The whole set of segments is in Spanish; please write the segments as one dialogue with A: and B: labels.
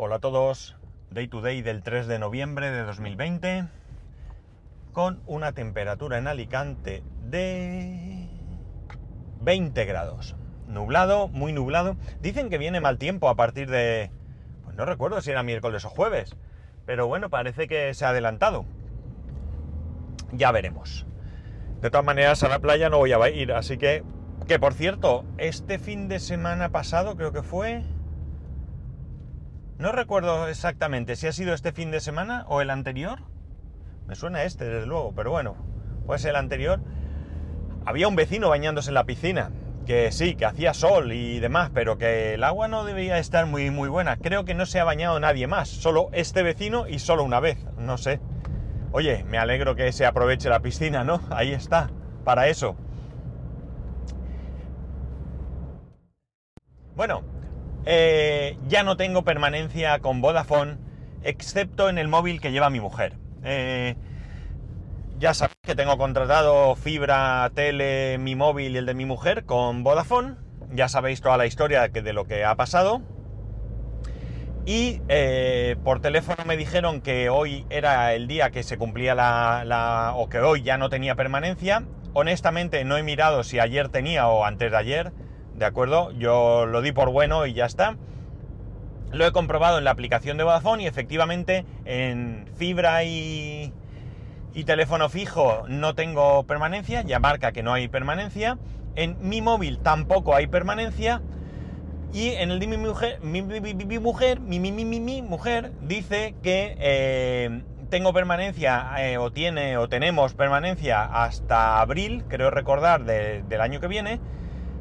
A: Hola a todos, Day to Day del 3 de noviembre de 2020, con una temperatura en Alicante de 20 grados. Nublado, muy nublado. Dicen que viene mal tiempo a partir de... Pues no recuerdo si era miércoles o jueves, pero bueno, parece que se ha adelantado. Ya veremos. De todas maneras, a la playa no voy a ir, así que... Que por cierto, este fin de semana pasado creo que fue... No recuerdo exactamente si ha sido este fin de semana o el anterior. Me suena este, desde luego, pero bueno, pues el anterior. Había un vecino bañándose en la piscina. Que sí, que hacía sol y demás, pero que el agua no debía estar muy, muy buena. Creo que no se ha bañado nadie más, solo este vecino y solo una vez, no sé. Oye, me alegro que se aproveche la piscina, ¿no? Ahí está, para eso. Bueno, eh, ya no tengo permanencia con Vodafone, excepto en el móvil que lleva mi mujer. Eh, ya sabéis que tengo contratado fibra, tele, mi móvil y el de mi mujer con Vodafone. Ya sabéis toda la historia de, lo que ha pasado. Y eh, por teléfono me dijeron que hoy era el día que se cumplía la, o que hoy ya no tenía permanencia. Honestamente no he mirado si ayer tenía o antes de ayer. ¿De acuerdo? Yo lo di por bueno y ya está. Lo he comprobado en la aplicación de Vodafone y efectivamente en fibra y, teléfono fijo no tengo permanencia, ya marca que no hay permanencia. En mi móvil tampoco hay permanencia. Y en el de mi mujer, mi, mujer, mi, mujer dice que eh, tengo permanencia eh, o tiene o tenemos permanencia hasta abril, creo recordar, del año que viene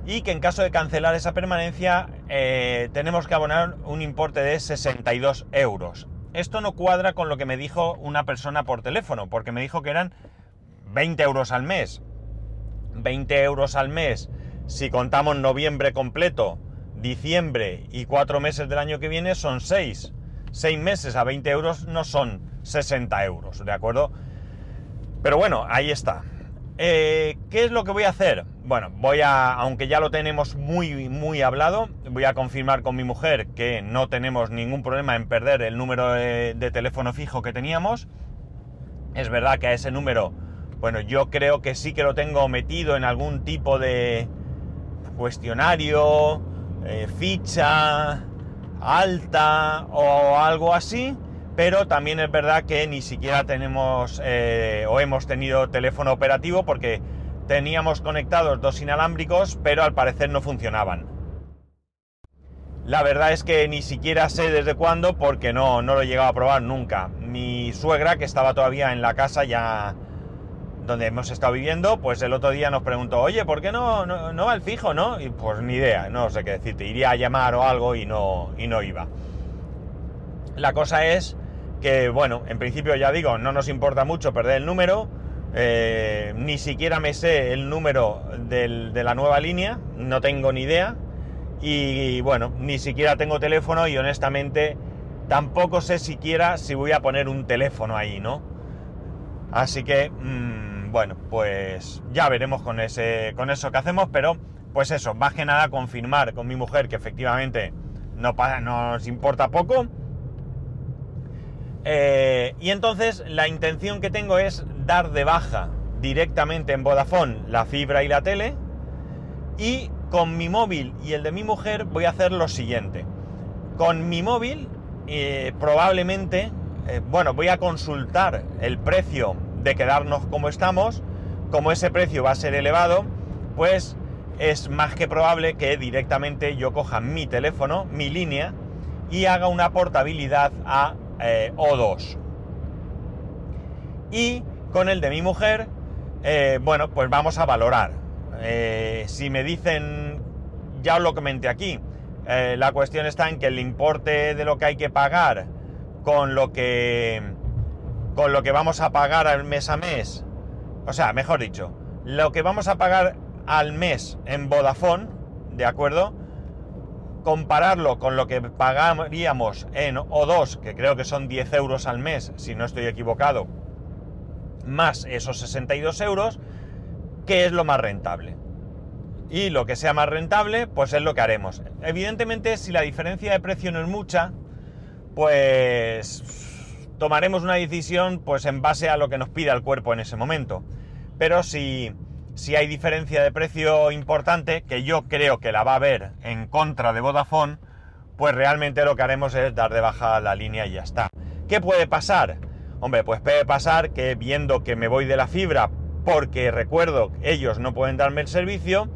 A: y que en caso de cancelar esa permanencia eh, tenemos que abonar un importe de 62 euros. Esto no cuadra con lo que me dijo una persona por teléfono, porque me dijo que eran 20 euros al mes. 20 euros al mes, si contamos noviembre completo, diciembre y cuatro meses del año que viene, son 6. 6 meses a 20 euros no son 60 euros, ¿de acuerdo? Pero bueno, ahí está. Eh, ¿Qué es lo que voy a hacer? Bueno, voy a, aunque ya lo tenemos muy, muy hablado, voy a confirmar con mi mujer que no tenemos ningún problema en perder el número de, teléfono fijo que teníamos. Es verdad que a ese número, bueno, yo creo que sí que lo tengo metido en algún tipo de cuestionario, eh, ficha alta o algo así pero también es verdad que ni siquiera tenemos eh, o hemos tenido teléfono operativo porque teníamos conectados dos inalámbricos, pero al parecer no funcionaban. La verdad es que ni siquiera sé desde cuándo porque no, no lo he llegado a probar nunca. Mi suegra, que estaba todavía en la casa ya donde hemos estado viviendo, pues el otro día nos preguntó, oye, ¿por qué no, no, va el fijo, no? Y pues ni idea, no sé qué decirte, iría a llamar o algo y no, y no iba. La cosa es que bueno, en principio ya digo, no nos importa mucho perder el número, eh, ni siquiera me sé el número de la nueva línea, no tengo ni idea, y, bueno, ni siquiera tengo teléfono y honestamente tampoco sé siquiera si voy a poner un teléfono ahí, ¿no? Así que, mm, bueno, pues ya veremos con, ese, con eso que hacemos, pero pues eso, más que nada confirmar con mi mujer que efectivamente no nos importa poco eh, y entonces la intención que tengo es dar de baja directamente en Vodafone la fibra y la tele. Y con mi móvil y el de mi mujer voy a hacer lo siguiente. Con mi móvil eh, probablemente, eh, bueno, voy a consultar el precio de quedarnos como estamos. Como ese precio va a ser elevado, pues es más que probable que directamente yo coja mi teléfono, mi línea, y haga una portabilidad a eh, O2. Y con el de mi mujer, eh, bueno, pues vamos a valorar. Eh, si me dicen, ya os lo comenté aquí, la cuestión está en que el importe de lo que hay que pagar con lo que con lo que vamos a pagar al mes a mes, o sea, mejor dicho, lo que vamos a pagar al mes en Vodafone, ¿de acuerdo? Compararlo con lo que pagaríamos en O2, que creo que son 10 euros al mes, si no estoy equivocado, más esos 62 euros, ¿qué es lo más rentable? Y lo que sea más rentable, pues es lo que haremos. Evidentemente, si la diferencia de precio no es mucha, pues tomaremos una decisión pues en base a lo que nos pida el cuerpo en ese momento. Pero si, si hay diferencia de precio importante, que yo creo que la va a haber en contra de Vodafone, pues realmente lo que haremos es dar de baja la línea y ya está. ¿Qué puede pasar? Hombre, pues puede pasar que viendo que me voy de la fibra porque recuerdo ellos no pueden darme el servicio,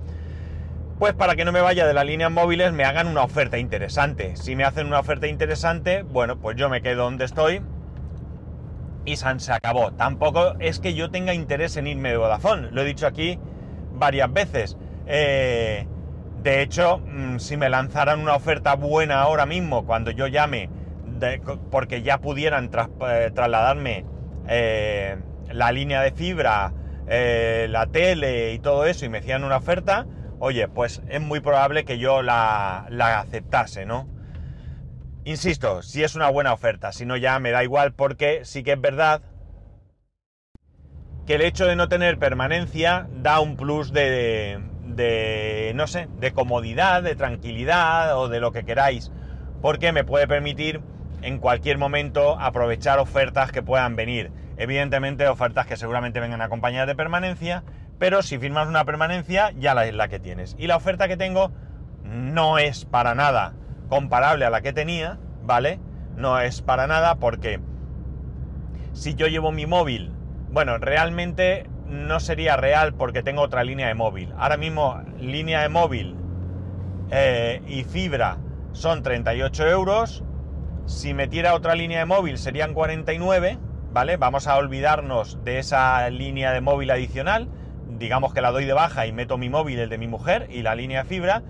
A: pues para que no me vaya de las líneas móviles me hagan una oferta interesante. Si me hacen una oferta interesante, bueno, pues yo me quedo donde estoy y se acabó. Tampoco es que yo tenga interés en irme de Vodafone, lo he dicho aquí varias veces. Eh, de hecho, mm, si me lanzaran una oferta buena ahora mismo, cuando yo llame, porque ya pudieran eh, trasladarme eh, la línea de fibra, la tele y todo eso, y me hacían una oferta, oye, pues es muy probable que yo la, la aceptase, ¿no? Insisto, si es una buena oferta, si no ya me da igual porque sí que es verdad que el hecho de no tener permanencia da un plus de, de, no sé, de comodidad, de tranquilidad o de lo que queráis, porque me puede permitir en cualquier momento aprovechar ofertas que puedan venir. Evidentemente ofertas que seguramente vengan acompañadas de permanencia, pero si firmas una permanencia ya la es la que tienes. Y la oferta que tengo no es para nada comparable a la que tenía, ¿vale? No es para nada porque si yo llevo mi móvil, bueno, realmente no sería real porque tengo otra línea de móvil. Ahora mismo línea de móvil eh, y fibra son 38 euros. Si metiera otra línea de móvil serían 49, ¿vale? Vamos a olvidarnos de esa línea de móvil adicional. Digamos que la doy de baja y meto mi móvil, el de mi mujer, y la línea de fibra.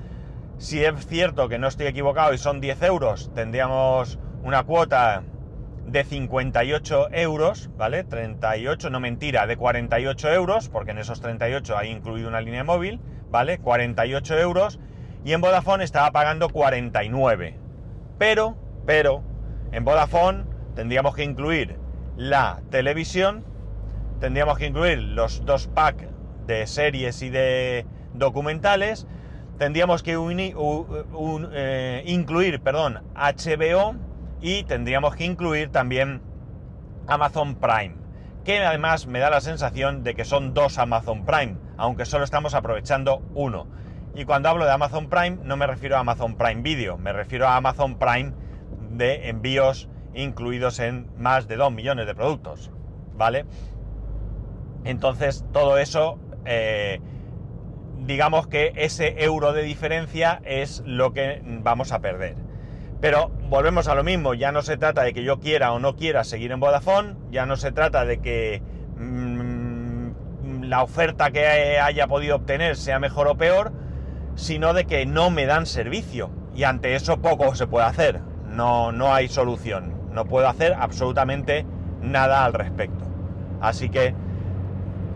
A: Si es cierto que no estoy equivocado y son 10 euros, tendríamos una cuota de 58 euros, ¿vale? 38, no mentira, de 48 euros, porque en esos 38 hay incluido una línea móvil, ¿vale? 48 euros. Y en Vodafone estaba pagando 49. Pero, pero, en Vodafone tendríamos que incluir la televisión, tendríamos que incluir los dos packs de series y de documentales, tendríamos que eh, incluir perdón, HBO y tendríamos que incluir también Amazon Prime, que además me da la sensación de que son dos Amazon Prime, aunque solo estamos aprovechando uno. Y cuando hablo de Amazon Prime no me refiero a Amazon Prime Video, me refiero a Amazon Prime de envíos incluidos en más de 2 millones de productos, ¿vale? Entonces todo eso eh, digamos que ese euro de diferencia es lo que vamos a perder. Pero volvemos a lo mismo, ya no se trata de que yo quiera o no quiera seguir en Vodafone, ya no se trata de que mm, la oferta que haya podido obtener sea mejor o peor, sino de que no me dan servicio. Y ante eso poco se puede hacer, no, no hay solución, no puedo hacer absolutamente nada al respecto. Así que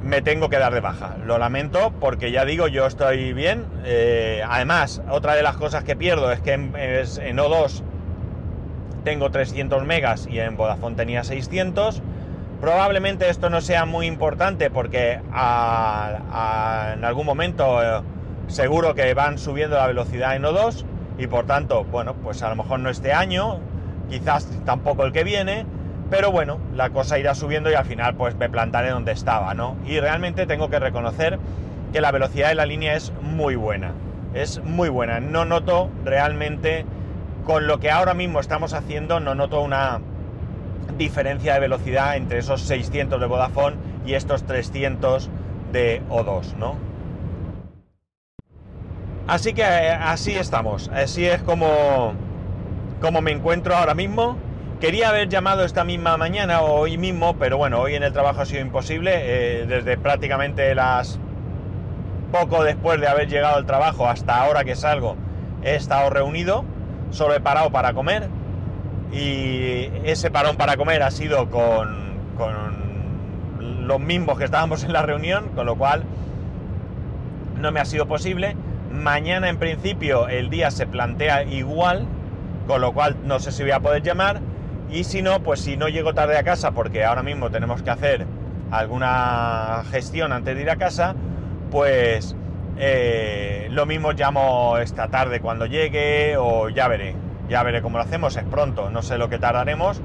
A: me tengo que dar de baja. Lo lamento porque ya digo, yo estoy bien. Eh, además, otra de las cosas que pierdo es que en, O2 tengo 300 megas y en Vodafone tenía 600. Probablemente esto no sea muy importante porque en algún momento eh, seguro que van subiendo la velocidad en O2 y por tanto, bueno, pues a lo mejor no este año, quizás tampoco el que viene, pero bueno, la cosa irá subiendo y al final pues me plantaré donde estaba, ¿no? Y realmente tengo que reconocer que la velocidad de la línea es muy buena. Es muy buena. No noto realmente, con lo que ahora mismo estamos haciendo, no noto una diferencia de velocidad entre esos 600 de Vodafone y estos 300 de O2, ¿no? Así que eh, así estamos. Así es como, como me encuentro ahora mismo. Quería haber llamado esta misma mañana o hoy mismo, pero bueno, hoy en el trabajo ha sido imposible. Eh, desde prácticamente las poco después de haber llegado al trabajo hasta ahora que salgo, he estado reunido. Solo he parado para comer. Y ese parón para comer ha sido con, con los mismos que estábamos en la reunión, con lo cual no me ha sido posible. Mañana en principio el día se plantea igual, con lo cual no sé si voy a poder llamar y si no, pues si no llego tarde a casa, porque ahora mismo tenemos que hacer alguna gestión antes de ir a casa, pues eh, lo mismo llamo esta tarde cuando llegue o ya veré. Ya veré cómo lo hacemos, es pronto, no sé lo que tardaremos,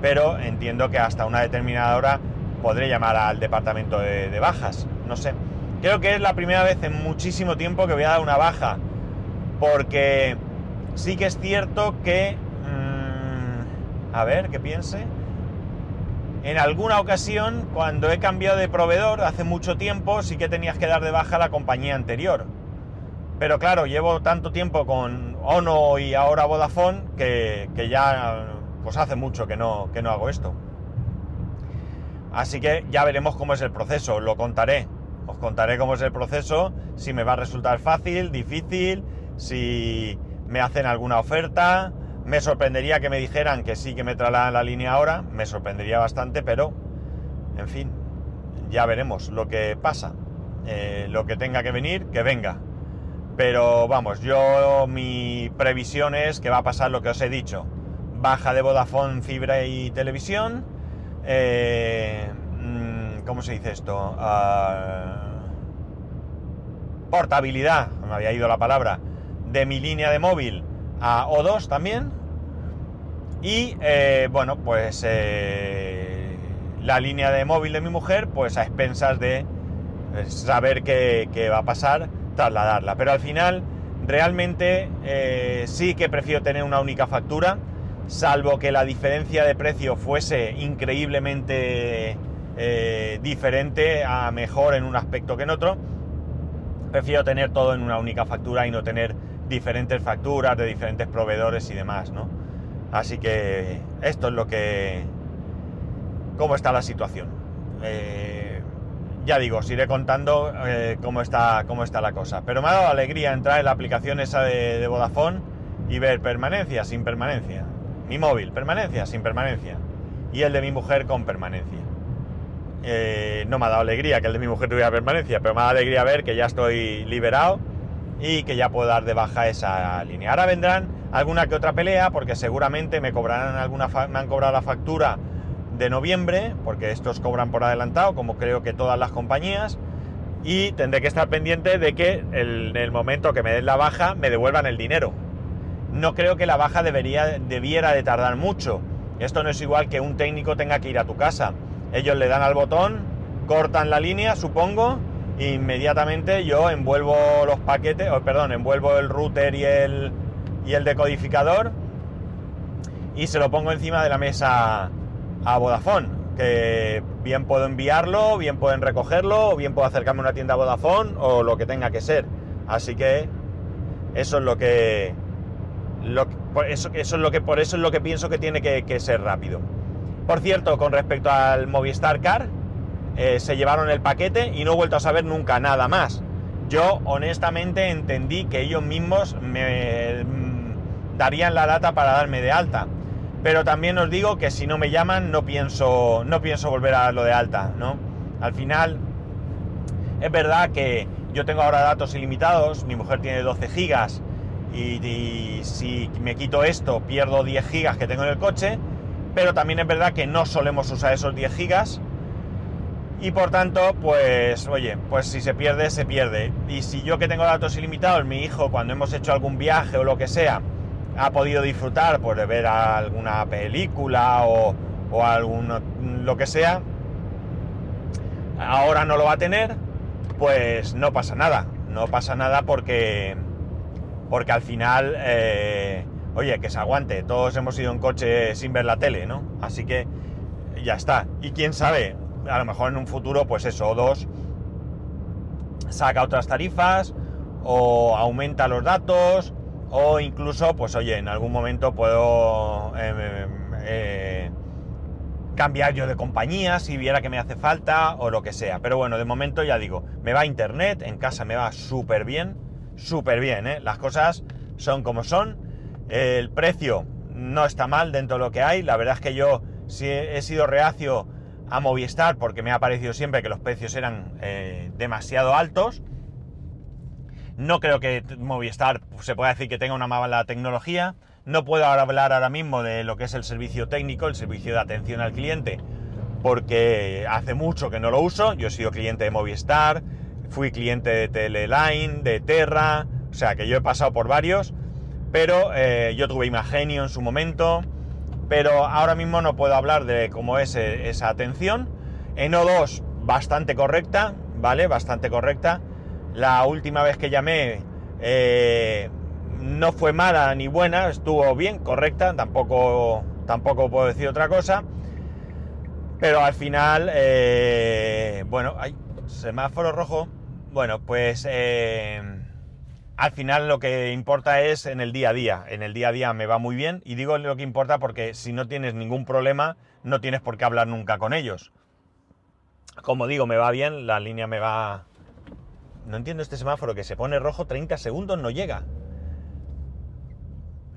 A: pero entiendo que hasta una determinada hora podré llamar al departamento de, bajas, no sé. Creo que es la primera vez en muchísimo tiempo que voy a dar una baja, porque sí que es cierto que... A ver, que piense. En alguna ocasión, cuando he cambiado de proveedor hace mucho tiempo, sí que tenías que dar de baja la compañía anterior. Pero claro, llevo tanto tiempo con Ono y ahora Vodafone que, ya pues hace mucho que no, que no hago esto. Así que ya veremos cómo es el proceso, lo contaré. Os contaré cómo es el proceso, si me va a resultar fácil, difícil, si me hacen alguna oferta, me sorprendería que me dijeran que sí que me trasladan la línea ahora, me sorprendería bastante, pero en fin, ya veremos lo que pasa. Eh, lo que tenga que venir, que venga. Pero vamos, yo mi previsión es que va a pasar lo que os he dicho. Baja de Vodafone, fibra y televisión. Eh, mm, ¿Cómo se dice esto? Ah, portabilidad, me había ido la palabra, de mi línea de móvil a O2 también. Y eh, bueno, pues eh, la línea de móvil de mi mujer, pues a expensas de eh, saber qué, va a pasar, trasladarla. Pero al final, realmente sí que prefiero tener una única factura, salvo que la diferencia de precio fuese increíblemente diferente a mejor en un aspecto que en otro. Prefiero tener todo en una única factura y no tener diferentes facturas de diferentes proveedores y demás, ¿no? Así que esto es lo que... cómo está la situación. Eh, ya digo, os iré contando eh, cómo, está, cómo está la cosa. Pero me ha dado alegría entrar en la aplicación esa de, Vodafone y ver permanencia sin permanencia. Mi móvil, permanencia sin permanencia. Y el de mi mujer con permanencia. Eh, no me ha dado alegría que el de mi mujer tuviera permanencia, pero me ha dado alegría ver que ya estoy liberado y que ya puedo dar de baja esa línea. Ahora vendrán alguna que otra pelea, porque seguramente me cobrarán alguna me han cobrado la factura de noviembre, porque estos cobran por adelantado, como creo que todas las compañías, y tendré que estar pendiente de que en el momento que me den la baja me devuelvan el dinero. No creo que la baja debería, debiera de tardar mucho. Esto no es igual que un técnico tenga que ir a tu casa. Ellos le dan al botón, cortan la línea, supongo, e inmediatamente yo envuelvo los paquetes, o perdón, envuelvo el router y el, y el decodificador y se lo pongo encima de la mesa a Vodafone, que bien puedo enviarlo, bien pueden recogerlo, o bien puedo acercarme a una tienda Vodafone o lo que tenga que ser. Así que eso es lo que, eso, eso, es lo que por eso es lo que pienso que tiene que, ser rápido. Por cierto, con respecto al Movistar Car, eh, se llevaron el paquete y no he vuelto a saber nunca nada más. Yo honestamente entendí que ellos mismos me darían la data para darme de alta. Pero también os digo que si no me llaman no pienso, no pienso volver a darlo de alta, ¿no? Al final es verdad que yo tengo ahora datos ilimitados, mi mujer tiene 12 gigas y, si me quito esto pierdo 10 gigas que tengo en el coche, pero también es verdad que no solemos usar esos 10 gigas y por tanto, pues oye, pues si se pierde, se pierde. Y si yo que tengo datos ilimitados, mi hijo cuando hemos hecho algún viaje o lo que sea, ha podido disfrutar pues, de ver alguna película o, o algún, lo que sea, ahora no lo va a tener, pues no pasa nada. No pasa nada porque, porque al final, eh, oye, que se aguante. Todos hemos ido en coche sin ver la tele, ¿no? Así que ya está. Y quién sabe, a lo mejor en un futuro, pues eso, dos, saca otras tarifas o aumenta los datos o incluso, pues oye, en algún momento puedo em, em, eh, cambiar yo de compañía si viera que me hace falta o lo que sea. Pero bueno, de momento ya digo, me va internet, en casa me va súper bien, súper bien, ¿eh? Las cosas son como son. El precio no está mal dentro de lo que hay. La verdad es que yo sí he sido reacio a Movistar porque me ha parecido siempre que los precios eran eh, demasiado altos. No creo que Movistar se pueda decir que tenga una mala tecnología. No puedo hablar ahora mismo de lo que es el servicio técnico, el servicio de atención al cliente, porque hace mucho que no lo uso. Yo he sido cliente de Movistar, fui cliente de Teleline, de Terra, o sea que yo he pasado por varios, pero eh, yo tuve Imagenio en su momento, pero ahora mismo no puedo hablar de cómo es eh, esa atención. En O2, bastante correcta, ¿vale? Bastante correcta. La última vez que llamé eh, no fue mala ni buena, estuvo bien, correcta, tampoco, tampoco puedo decir otra cosa. Pero al final, bueno, hay semáforo rojo. Bueno, pues al final lo que importa es en el día a día. En el día a día me va muy bien y digo lo que importa porque si no tienes ningún problema no tienes por qué hablar nunca con ellos. Como digo, me va bien, la línea me va... No entiendo este semáforo que se pone rojo 30 segundos, no llega.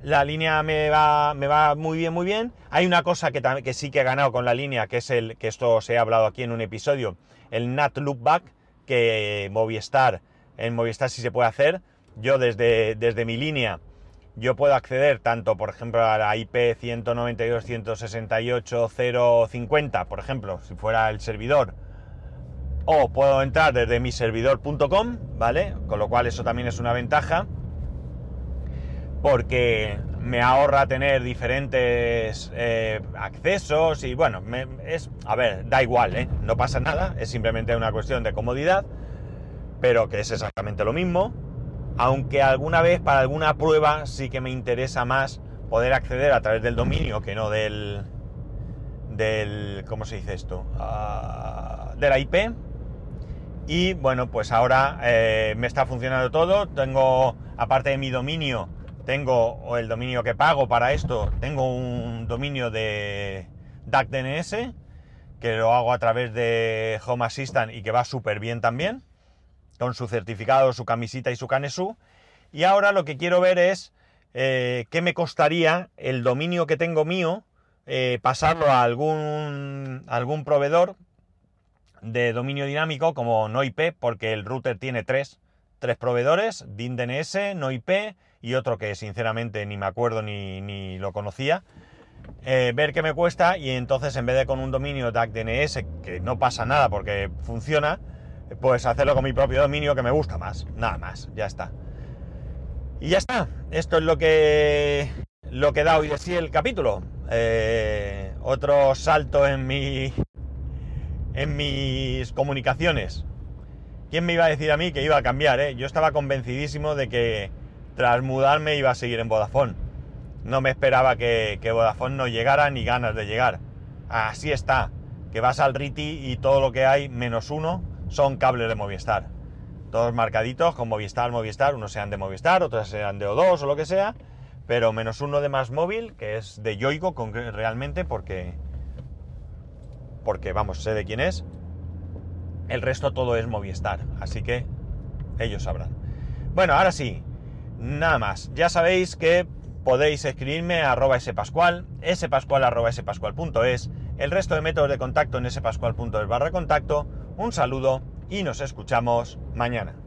A: La línea me va, me va muy bien, muy bien. Hay una cosa que, que sí que he ganado con la línea, que es el que esto se ha hablado aquí en un episodio, el NAT Loopback, que Movistar, en Movistar sí se puede hacer yo desde, desde mi línea, yo puedo acceder tanto, por ejemplo, a la IP 192.168.050, por ejemplo, si fuera el servidor, o puedo entrar desde mi servidor.com, ¿vale? Con lo cual eso también es una ventaja, porque me ahorra tener diferentes eh, accesos y bueno, es, a ver, da igual, ¿eh? No pasa nada, es simplemente una cuestión de comodidad, pero que es exactamente lo mismo aunque alguna vez para alguna prueba sí que me interesa más poder acceder a través del dominio que no del del ¿cómo se dice esto? Uh, de la IP y bueno pues ahora eh, me está funcionando todo tengo aparte de mi dominio tengo el dominio que pago para esto tengo un dominio de DACDNS que lo hago a través de Home Assistant y que va súper bien también con su certificado, su camisita y su canesú. Y ahora lo que quiero ver es eh, qué me costaría el dominio que tengo mío, eh, pasarlo a algún, algún proveedor de dominio dinámico como NoIP, porque el router tiene tres, tres proveedores, DIN-DNS, NoIP y otro que sinceramente ni me acuerdo ni, lo conocía. Eh, ver qué me cuesta y entonces en vez de con un dominio DAC-DNS, que no pasa nada porque funciona, pues hacerlo con mi propio dominio que me gusta más, nada más, ya está. Y ya está, esto es lo que, lo que da hoy de sí el capítulo. Eh, otro salto en mi, en mis comunicaciones. ¿Quién me iba a decir a mí que iba a cambiar? Eh? Yo estaba convencidísimo de que tras mudarme iba a seguir en Vodafone. No me esperaba que, que Vodafone no llegara ni ganas de llegar. Así está, que vas al RITI y todo lo que hay menos uno son cables de Movistar. Todos marcaditos con Movistar, Movistar, unos sean de Movistar, otros sean de O2 o lo que sea, pero menos uno de más móvil, que es de Yoigo realmente, porque, porque vamos, sé de quién es. El resto todo es Movistar, así que ellos sabrán. Bueno, ahora sí, nada más. Ya sabéis que podéis escribirme a arroba spascual, spascual arroba spascual.es, el resto de métodos de contacto en spascual.es barra contacto un saludo y nos escuchamos mañana.